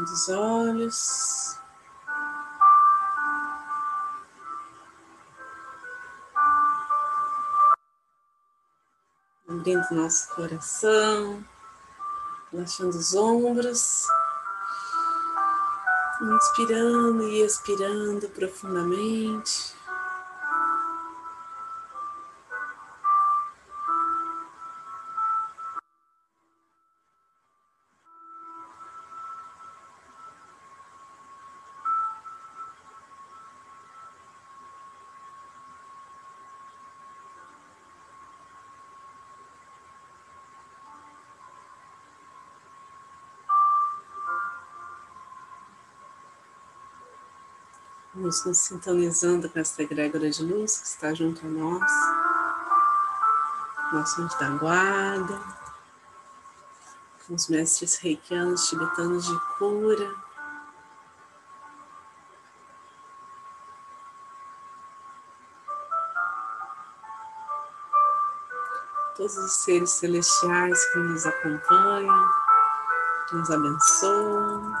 Fechando os olhos. Abrindo nosso coração, relaxando os ombros, inspirando e expirando profundamente. Vamos nos sintonizando com essa egrégora de luz que está junto a nós, nosso anjo da guarda, os mestres reikianos tibetanos de cura. Todos os seres celestiais que nos acompanham, que nos abençoam.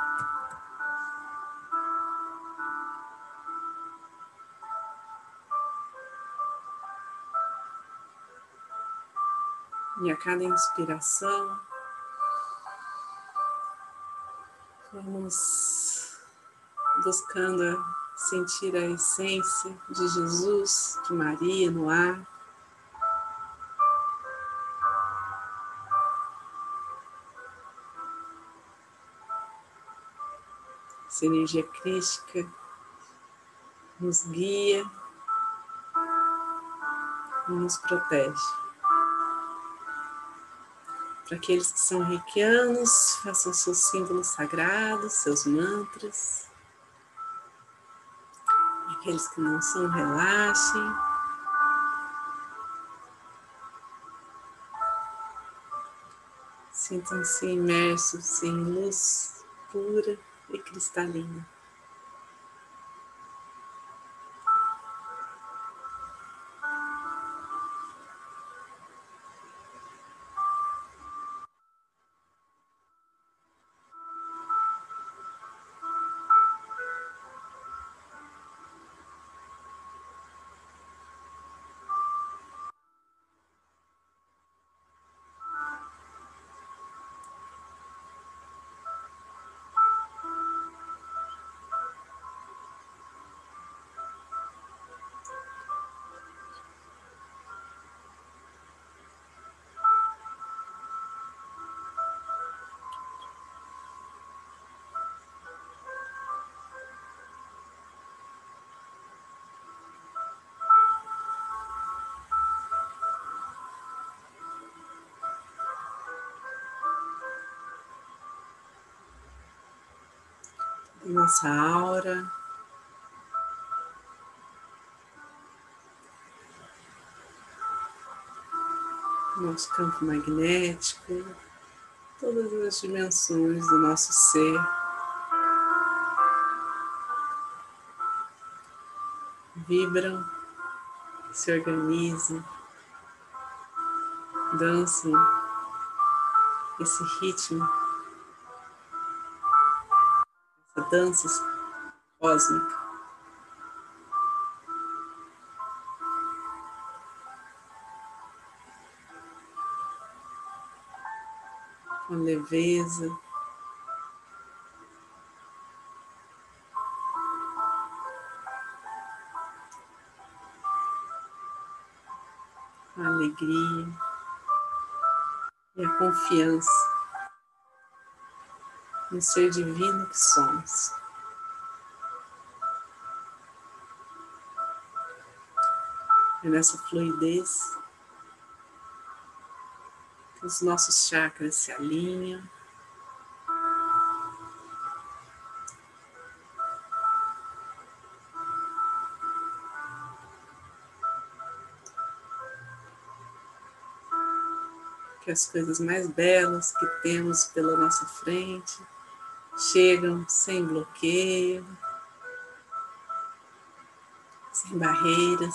E a cada inspiração, vamos buscando sentir a essência de Jesus, de Maria no ar. Essa energia crística nos guia e nos protege. Para aqueles que são reikianos, façam seus símbolos sagrados, seus mantras. Para aqueles que não são, relaxem. Sintam-se imersos em luz pura e cristalina. Nossa aura. Nosso campo magnético, todas as dimensões do nosso ser. Vibram, se organizam, dançam esse ritmo dança cósmica. Com leveza. Alegria e a confiança no ser divino que somos. É nessa fluidez que os nossos chakras se alinham. Que as coisas mais belas que temos pela nossa frente chegam sem bloqueio, sem barreiras.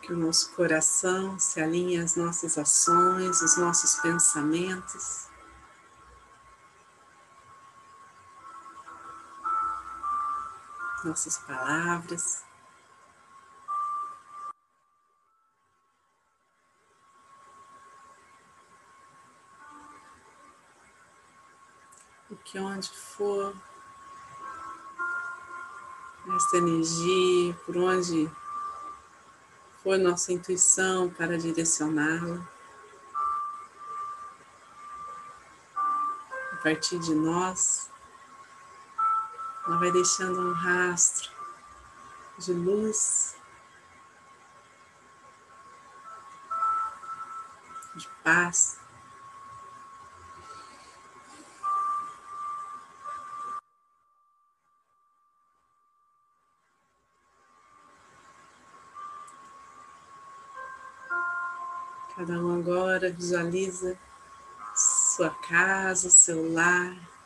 que o nosso coração se alinhe às nossas ações, os nossos pensamentos. Nossas palavras. O que onde for esta energia, por onde for nossa intuição para direcioná-la. A partir de nós, ela vai deixando um rastro de luz, de paz. Cada um agora visualiza sua casa, seu lar.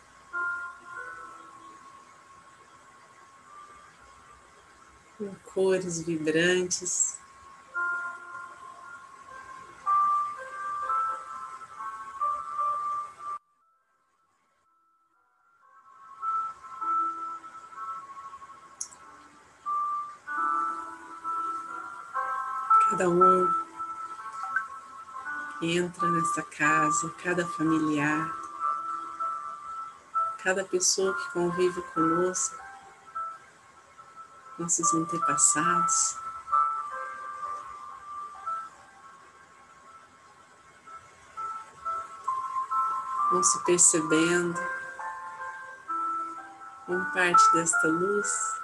Com cores vibrantes. Cada um entra nessa casa, cada familiar, cada pessoa que convive conosco, nossos antepassados. Vão se percebendo como parte desta luz.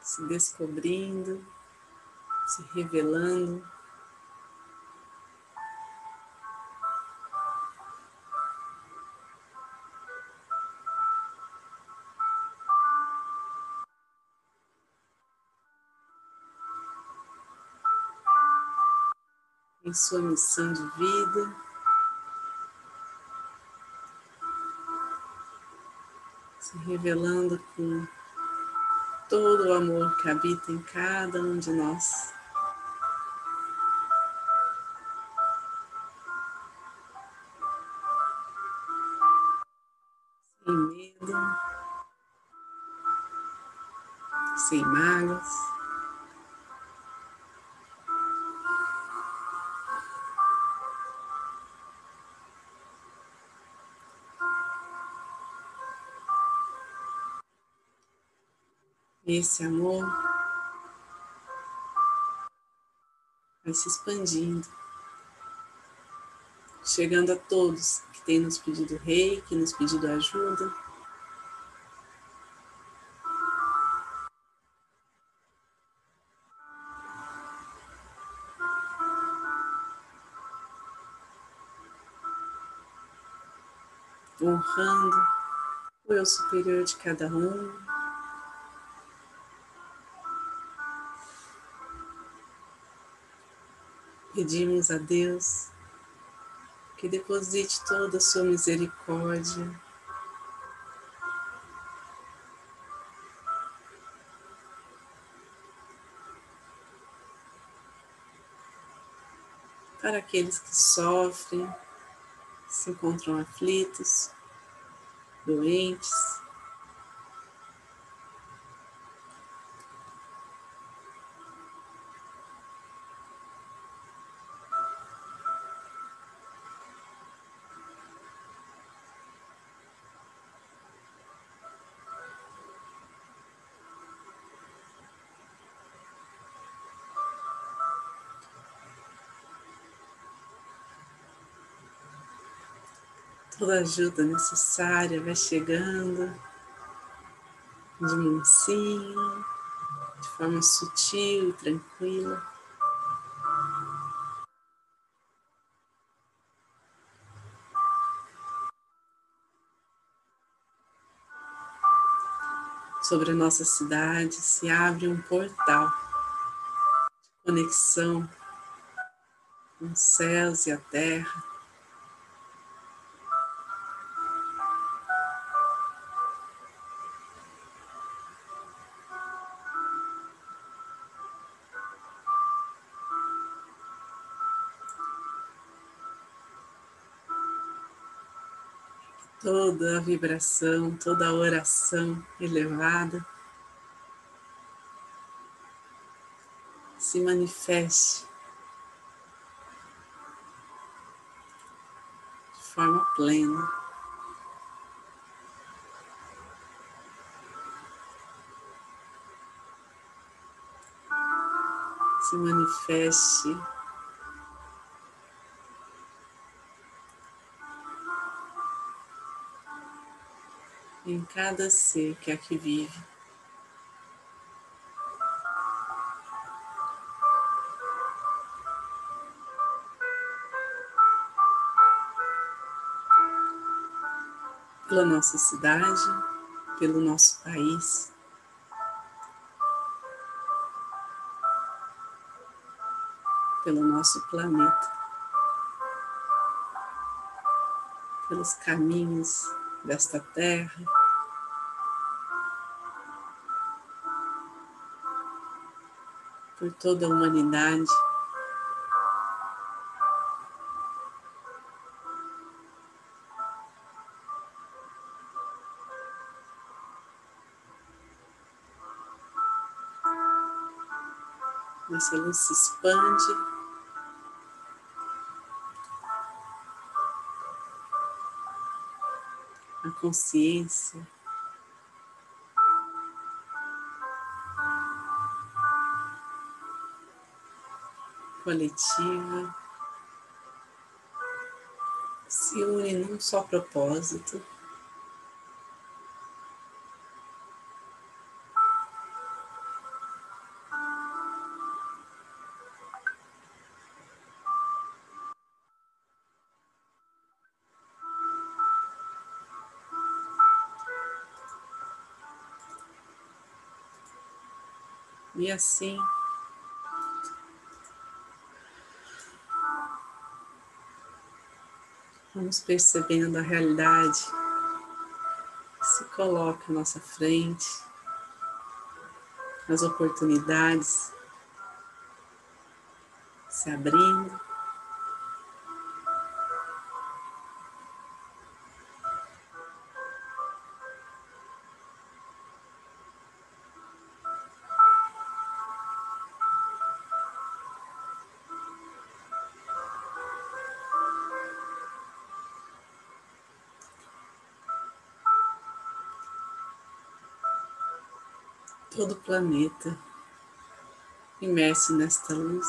se descobrindo, se revelando. Em sua missão de vida, se revelando com todo o amor que habita em cada um de nós. Sem medo, sem mágoas. Esse amor vai se expandindo, chegando a todos que têm nos pedido rei, que nos pedido ajuda. Honrando o eu superior de cada um, Pedimos a Deus que deposite toda a sua misericórdia para aqueles que sofrem, se encontram aflitos, doentes. Toda ajuda necessária vai chegando de mansinho, de forma sutil e tranquila. sobre a nossa cidade se abre um portal de conexão com os céus e a terra. Toda a vibração, toda a oração elevada se manifeste de forma plena. Se manifeste em cada ser que aqui vive. Pela nossa cidade, pelo nosso país. Pelo nosso planeta, pelos caminhos desta terra. Por toda a humanidade. Essa luz se expande a consciência. Coletiva se une num só propósito. E assim, vamos percebendo a realidade que se coloca à nossa frente, as oportunidades se abrindo. Planeta imerso nesta luz.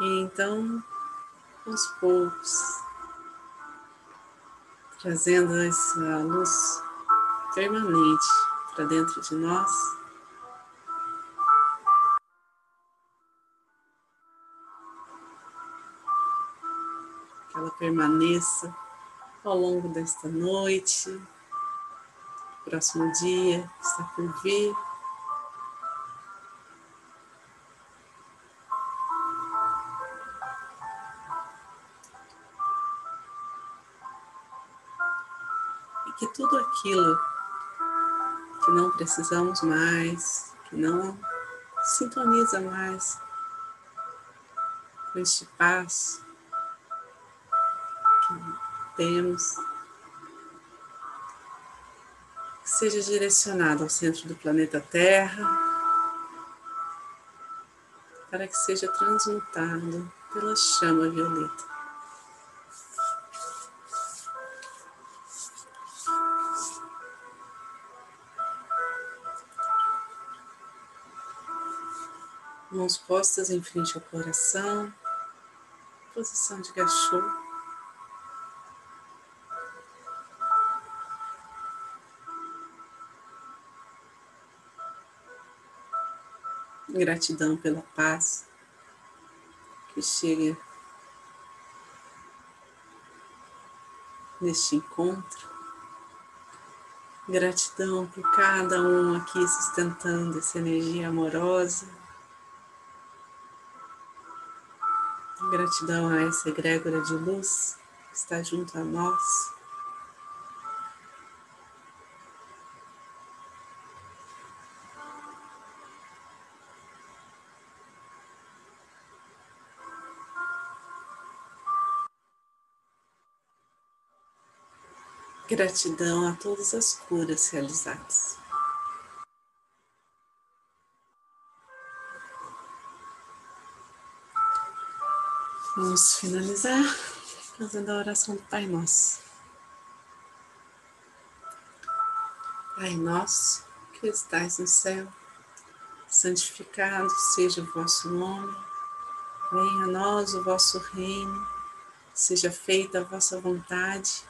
E então, aos poucos, trazendo essa luz permanente para dentro de nós. Permaneça ao longo desta noite, próximo dia está por vir. E que tudo aquilo que não precisamos mais, que não sintoniza mais com este passo, temos, que seja direcionado ao centro do planeta Terra, para que seja transmutado pela chama violeta. Mãos postas em frente ao coração, posição de gachô. Gratidão pela paz que chega neste encontro. Gratidão por cada um aqui sustentando essa energia amorosa. Gratidão a essa egrégora de luz que está junto a nós. Gratidão a todas as curas realizadas. Vamos finalizar fazendo a oração do Pai Nosso. Pai Nosso, que estais no céu, santificado seja o vosso nome, venha a nós o vosso reino, seja feita a vossa vontade